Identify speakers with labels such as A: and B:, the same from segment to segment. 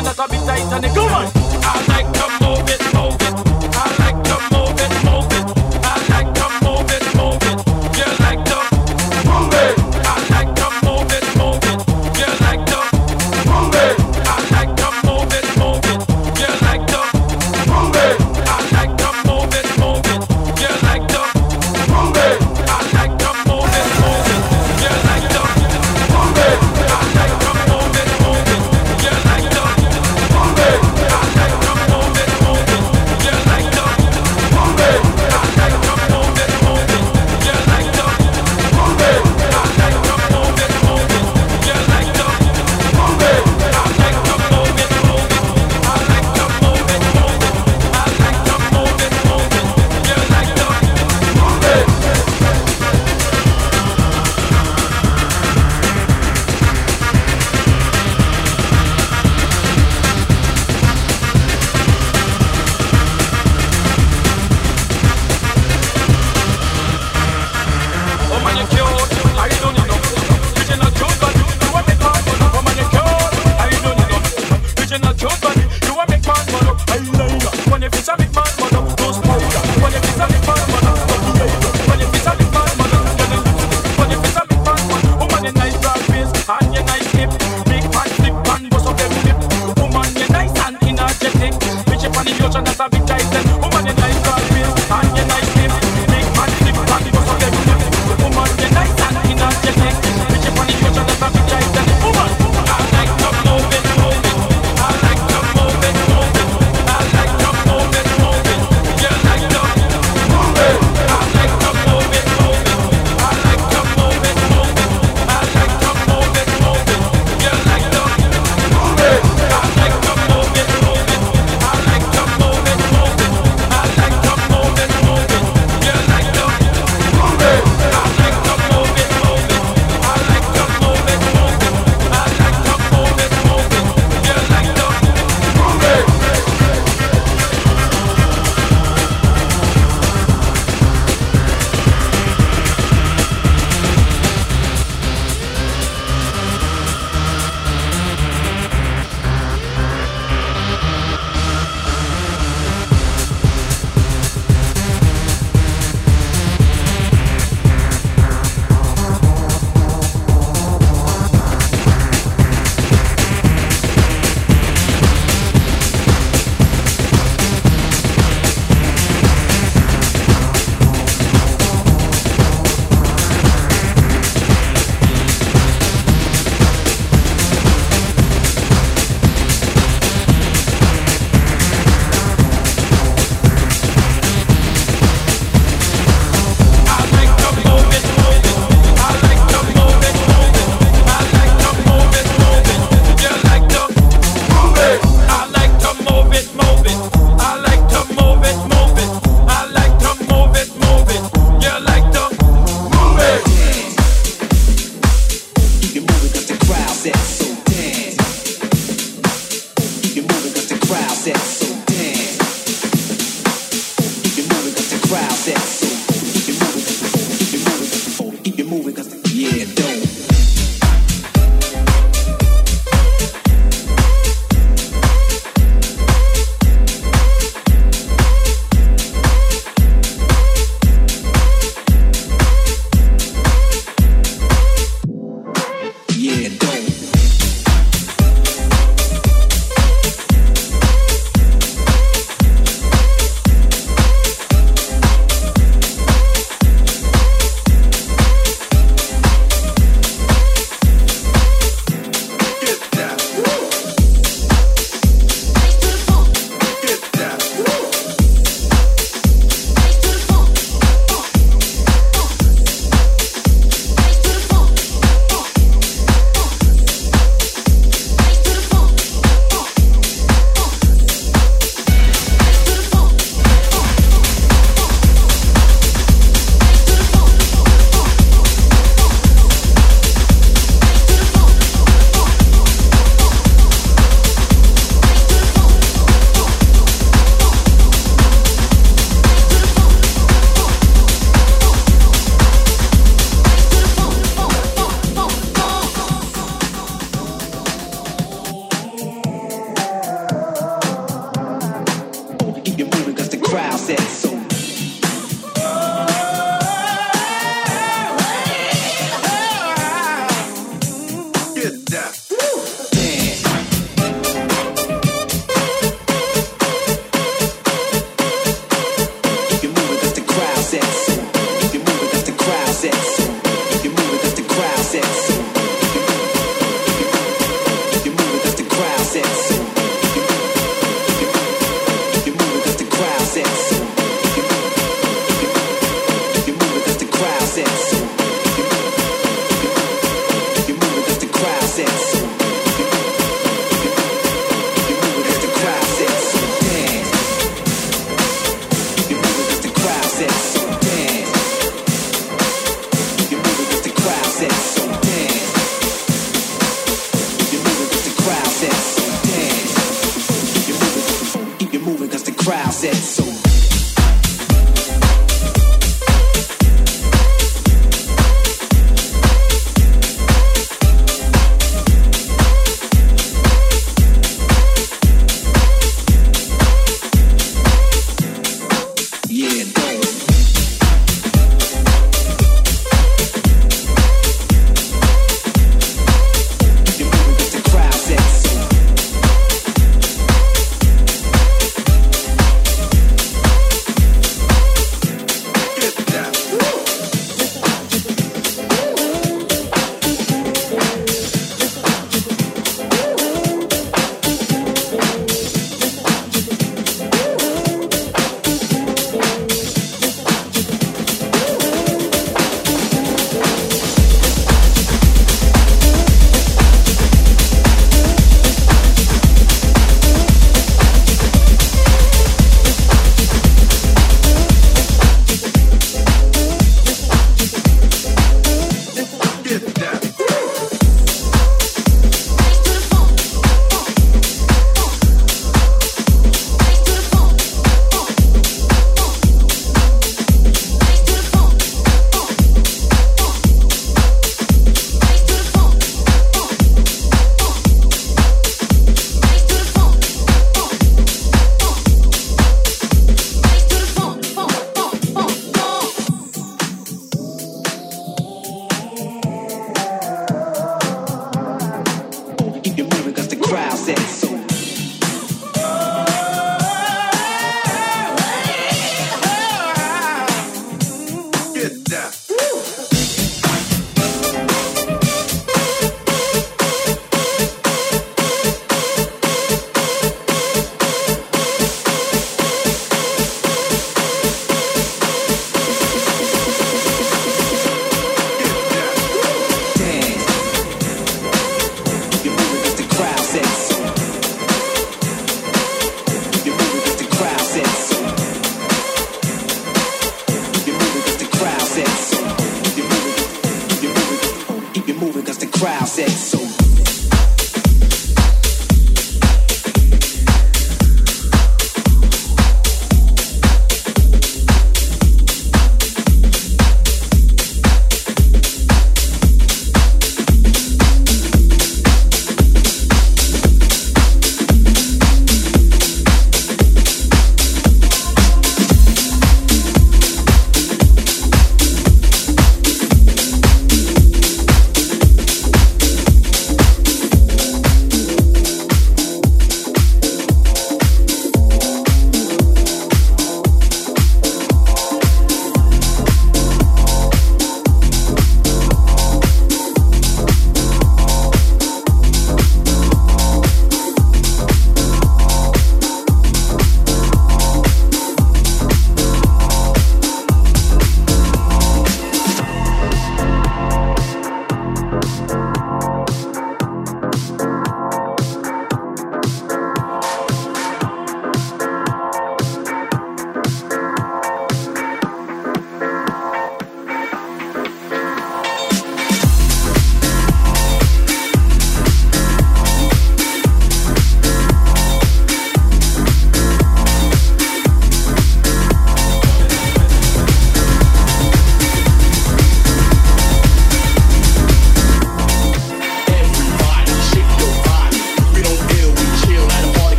A: and that'll be tight and it come on. I like to move it, move it.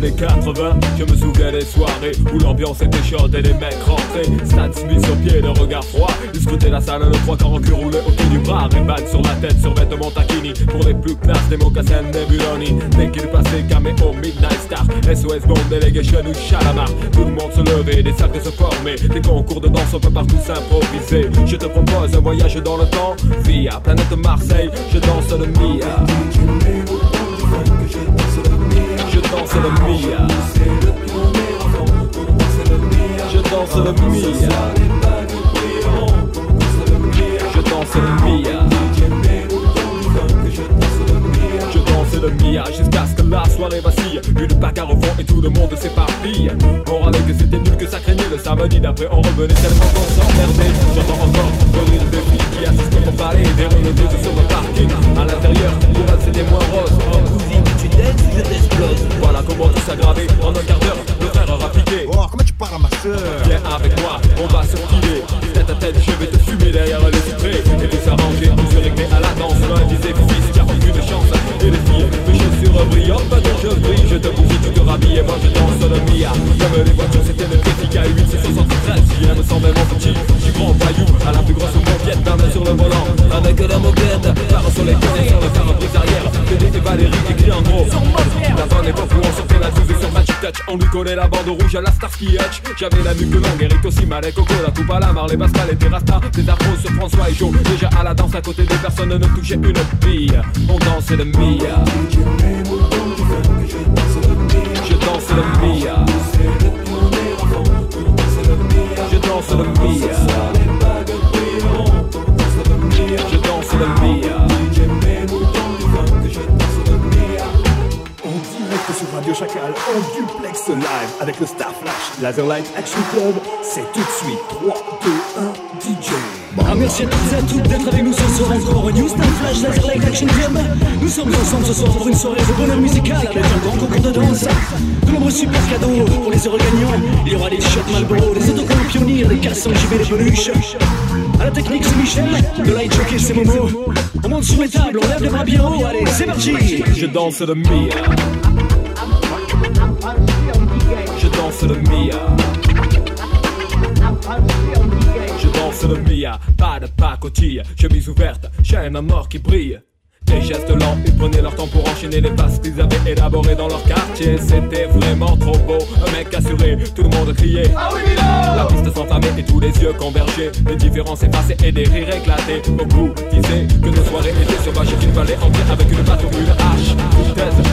B: Années 80, je me souviens des soirées où l'ambiance était chaude et les mecs rentraient. Stan Smith sur pied, le regard froid. Scrutaient la salle, le trois quarts en cul roulé au pied du bras. Ray-Ban sur la tête, sur vêtements taquini. Pour les plus classes, des mocassins Nebuloni. Dès qu'il passait, caméo, Midnight Star. SOS Bond, Delegation ou Chalamar. Tout le monde se levait, des cercles se formaient. Des concours de danse, on peut partout s'improviser. Je te propose un voyage dans le temps. Via planète Marseille, je danse le Mia. Danse le Mia. Je danse le Mia. Je danse le Mia. Je danse le Mia jusqu'à ce que la soirée vacille. Une bagarre au fond et tout le monde s'éparpille. On râlait que c'était nul, que ça craignait le samedi d'après. On revenait tellement qu'on s'emmerdait. J'entends encore le rire des filles qui assistent au palais. Des renaudes sur le parking. À l'intérieur, pour elles c'était moins rose.
C: Je t'explose
B: Voilà comment tout s'aggraver en un quart d'heure. Le frère a piqué.
D: Oh, comment tu parles à ma soeur
B: Viens avec moi, on va se filer. Tête à tête, je vais te fumer derrière les vitrées Et tout s'arranger, tout se régler à la danse. L'un disait fils, car plus de chance. Et les filles, mes chaussures brillantes Pas de je brille, je te bouffe, tu te rhabilles. Et moi je danse le Mia. Comme les voitures, c'était le Tética 8 c'est 73 Viens me semble mon petit, du grand voyou À la plus grosse moquette, ma main sur le volant. Avec la moquette, barre sur les côtés Sur le arrière, et Valérie écrit en gros La bonne époque où on sortait la douze sur Magic Touch On lui collait la bande rouge à la Starsky Hutch J'avais la nuque longue, Eric aussi, Malek, Coco, la coupe à la Marley, Pascal et Terrasta. Des afros sur François et Joe Déjà à la danse à côté des personnes ne touchait une bille. On dansait le Mia. Je danse le Mia. Je danse le Mia
E: Radio Chacal, en duplex live avec le Star Flash Laser Light Action Club. C'est tout de suite 3, 2, 1, DJ.
F: Ah, merci à toutes et à toutes d'être avec nous ce soir encore au New Star Flash Laser Light Action Club. Nous sommes ensemble ce soir pour une soirée de bonheur musical avec un grand concours de danse. De nombreux super cadeaux pour les heureux gagnants. Il y aura des shots Malboro, des autocollants pionniers, des cassons JB, des peluches. À la technique, c'est Michel. Le light jockey, c'est Momo. On monte sur les tables, on lève les bras bien haut. Allez, c'est parti.
B: Je danse le Mia danse le Mia Je danse le Mia, pas de pacotille, chemise ouverte, chaîne à mort qui brille. Des gestes lents, ils prenaient leur temps pour enchaîner les passes qu'ils avaient élaborées dans leur quartier. C'était vraiment trop beau, un mec assuré, tout le monde criait. La piste s'enflammait et tous les yeux convergeaient. Les différences effacées et des rires éclatés. Beaucoup disaient que nos soirées étaient sauvages et qu'il fallait entrer avec une batte ou une hache.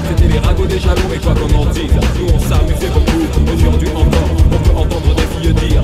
B: C'était les ragots des jaloux et quoi qu'on en dise, nous on s'amusait beaucoup. Aujourd'hui encore, on peut entendre des filles dire.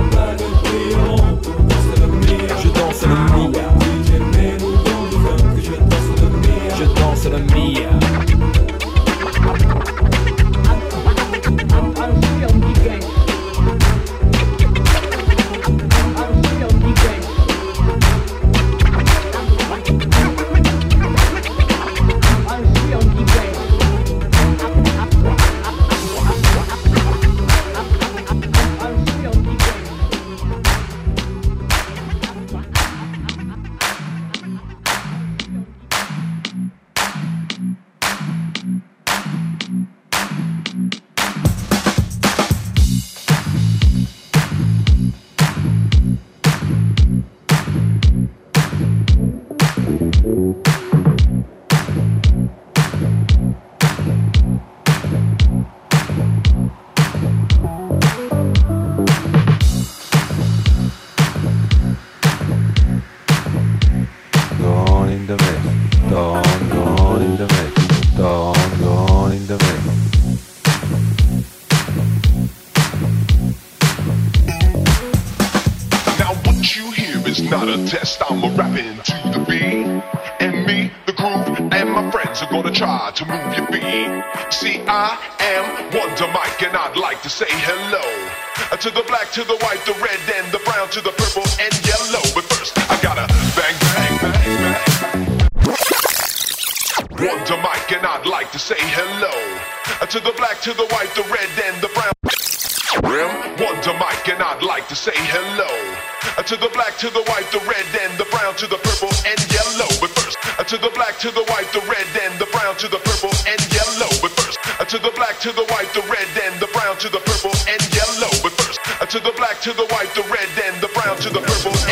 G: gotta test. I'm rapping to the beat. And me, the groove, and my friends are gonna try to move your beat. See, I am Wonder Mike, and I'd like to say hello. To the black, to the white, the red, and the brown, to the purple and yellow. But first, I gotta bang, bang, bang, bang. Wonder Mike, and I'd like to say hello. To the black, to the white, the red, and the brown. Wonder Mike, and I'd like to say hello to the black, to the white, the red, and the brown, to the purple and yellow. But first, to the black, to the white, the red, and the brown, to the purple and yellow. But first, to the black, to the white, the red, and the brown, to the purple and yellow. But first, to the black, to the white, the red, and the brown, to the purple.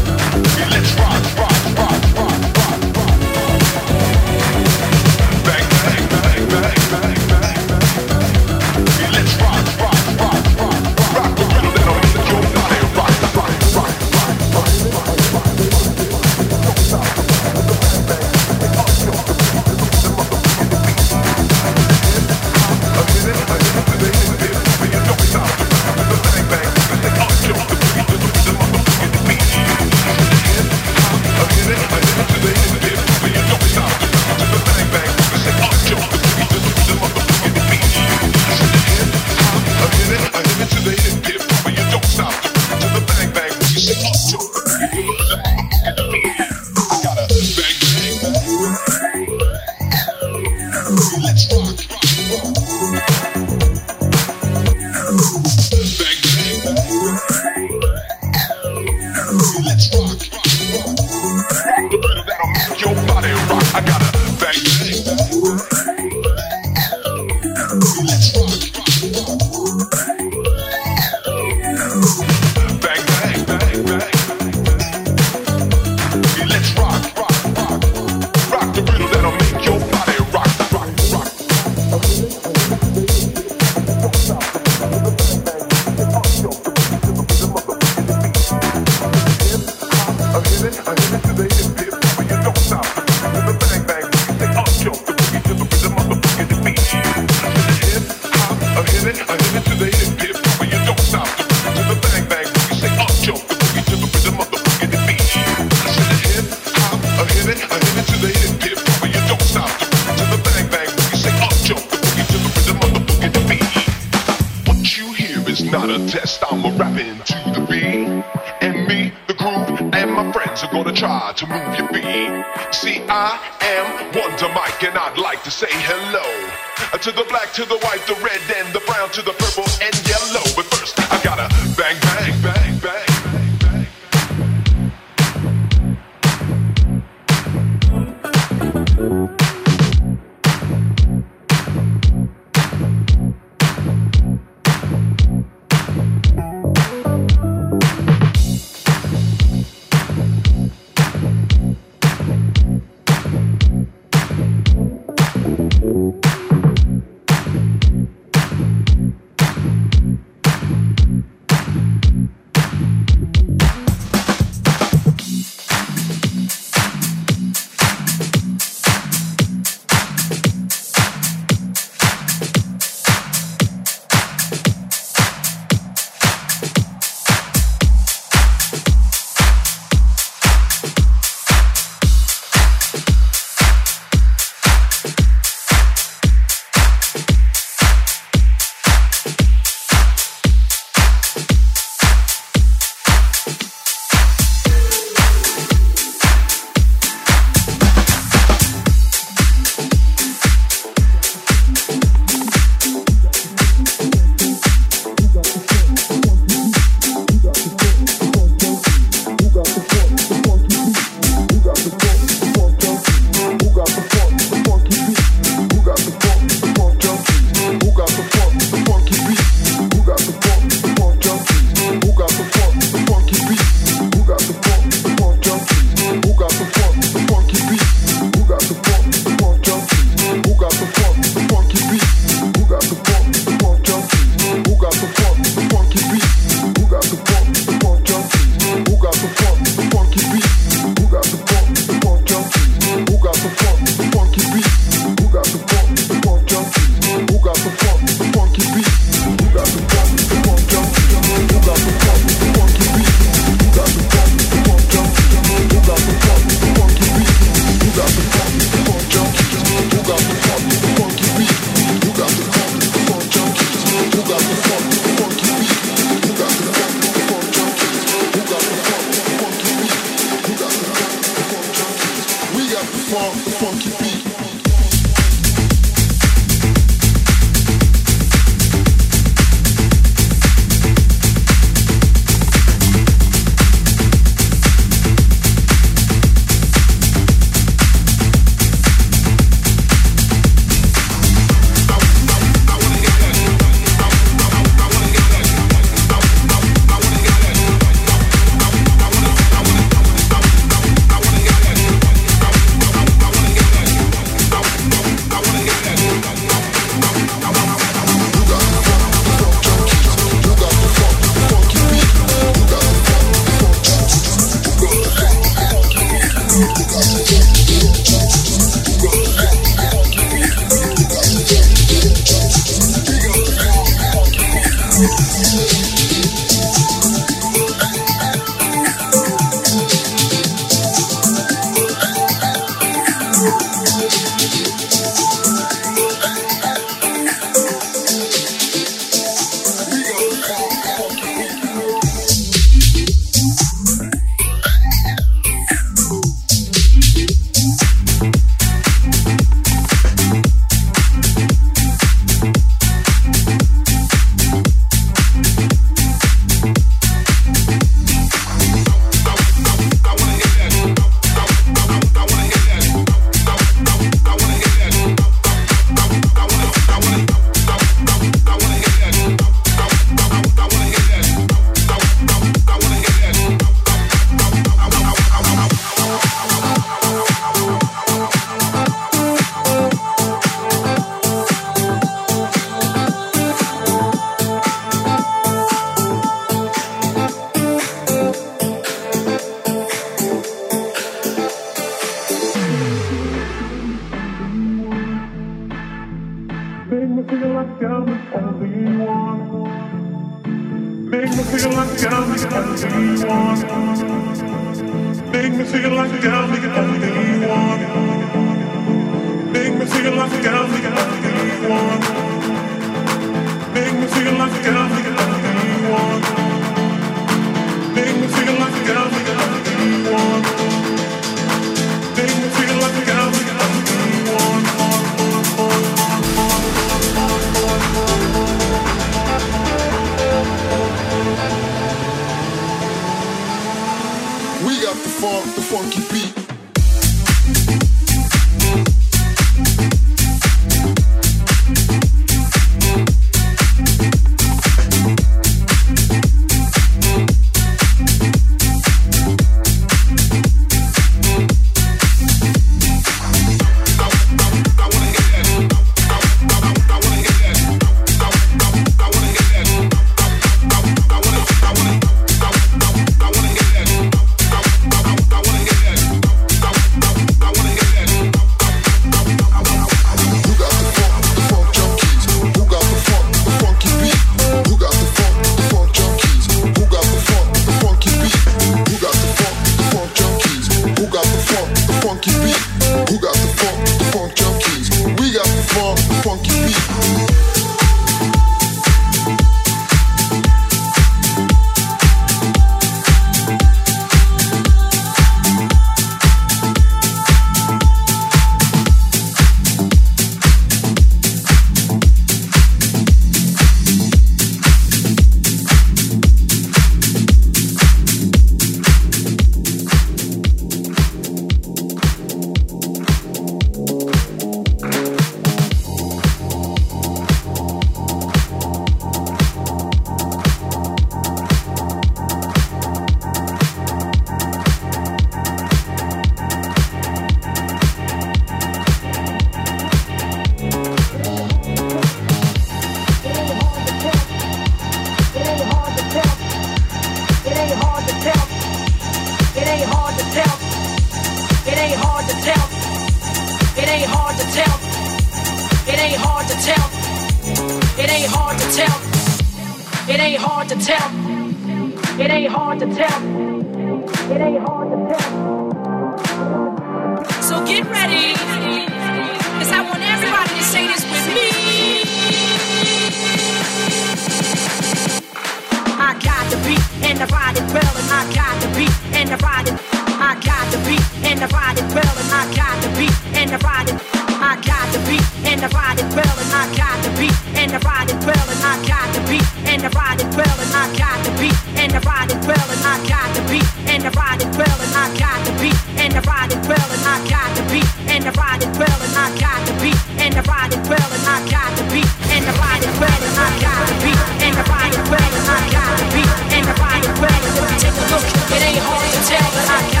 D: ironic well and I got the beat. And ironic well and I got the beat. And ironic well and I got the beat. And ironic well and I got the beat. And ironic well and I got the beat. And ironic well and I got the beat. And ironic well and I got the beat. And ironic well and if you take a look, it ain't hard to tell that I got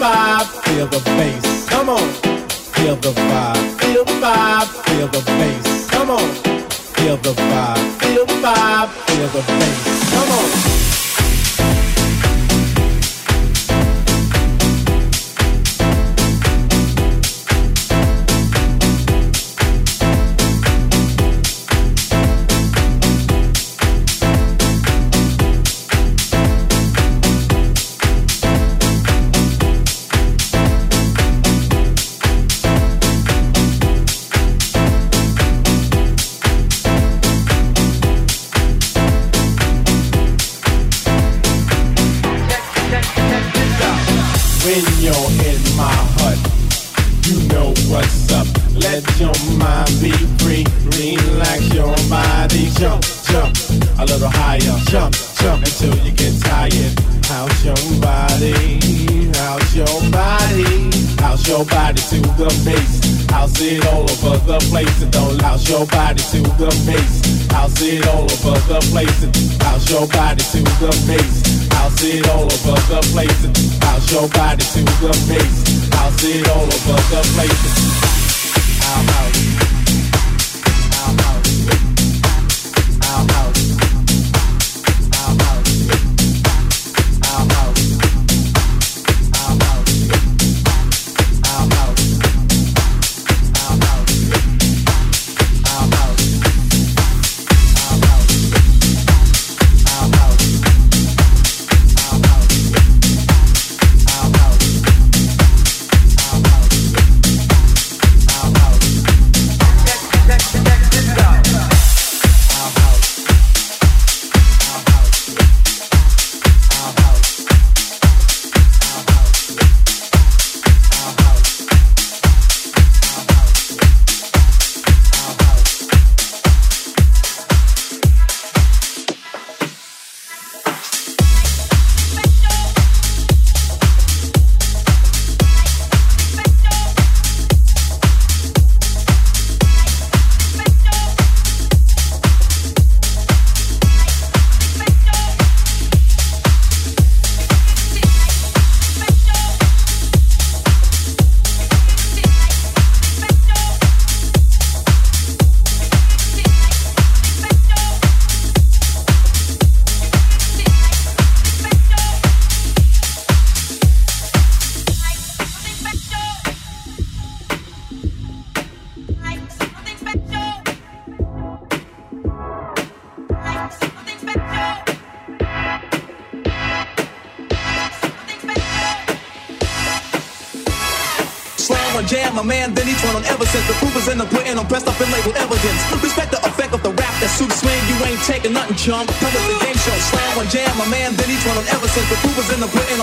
H: vibe. Feel the bass. Come on. Feel the vibe. Feel the vibe. Feel the bass. Come on. Feel the vibe. Feel the vibe. Feel the bass. Come on. the base. I'll see it all over the place. Bounce your body to the base. I'll see it all over the place. Bounce your body to the base. I'll see it all over the place. I'm out.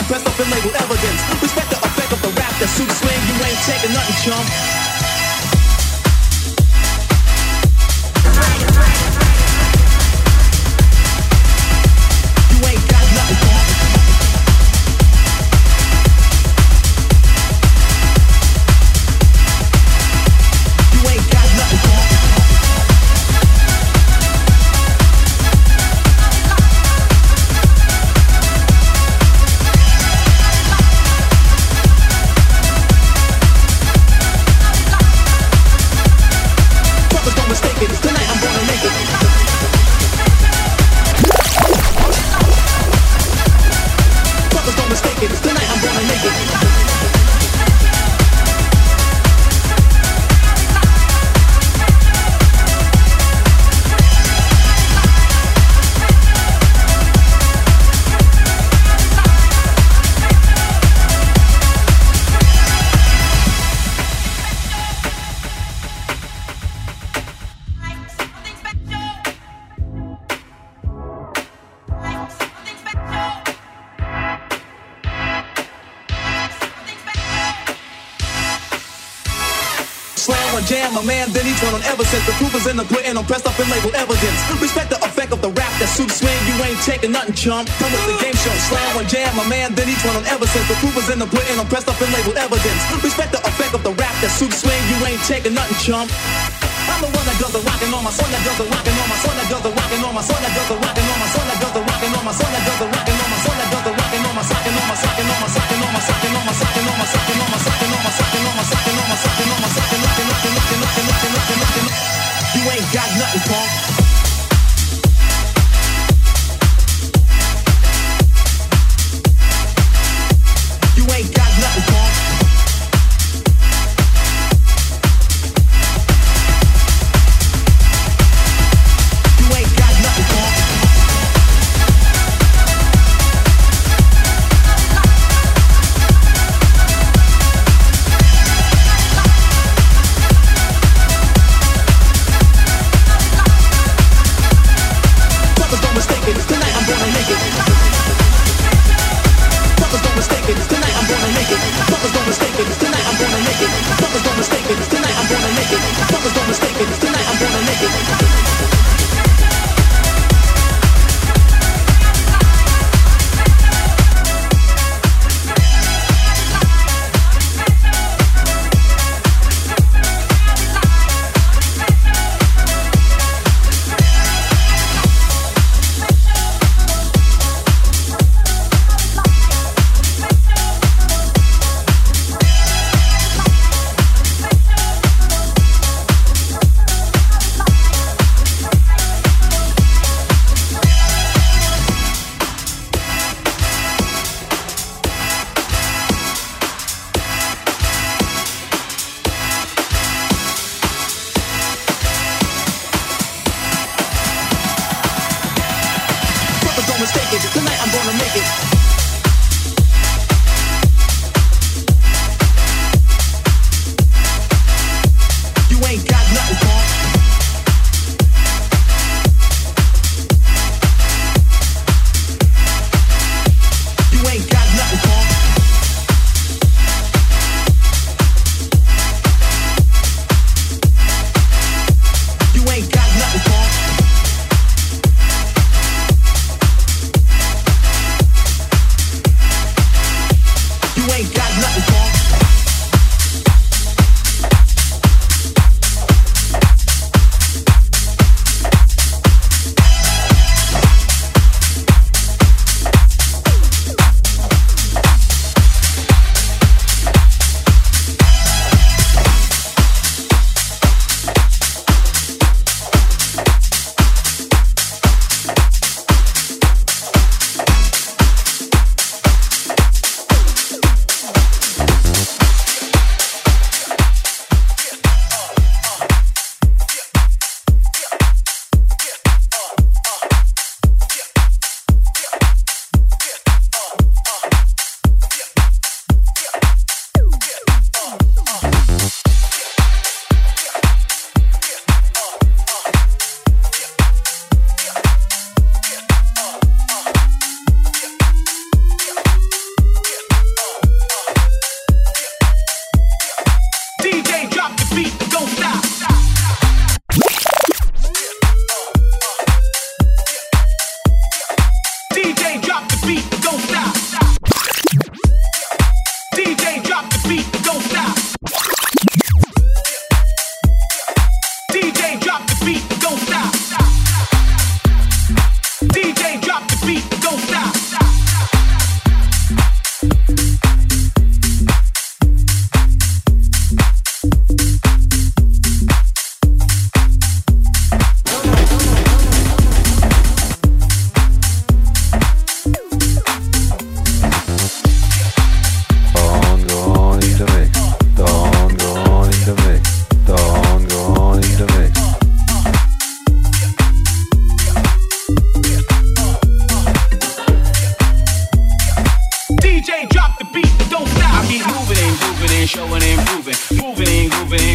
I: Pressed up and labeled evidence. Respect the effect of the rap that suit swing, you ain't taking nothing, chump. provers in the grit and I'm pressed up in label evidence. Respect the effect of the rap that suits swing. You ain't taking nothing, chump. Come with the game show, slam one jam, my man, then each one on ever since. The provers in the grit and I'm pressed up in label evidence. Respect the effect of the rap that suits swing. You ain't taking nothing, chump. I'm the one that does the rockin' on my son that does the rockin' on my son that does the rockin' on my son that does the rockin' on my son that does the rockin' on my son that does the rockin' on my son that does the rockin' on my sockin' on my sockin' on my sockin' on my sockin' on my sockin' on my sockin' on my sockin' on my sockin' on my sockin' on my sockin' on my sockin'
J: on my sockin' on
I: my sockin' Okay.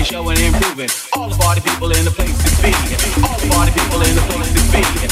I: showing and improving. All the party people in the place to be. All the party people in the place to be.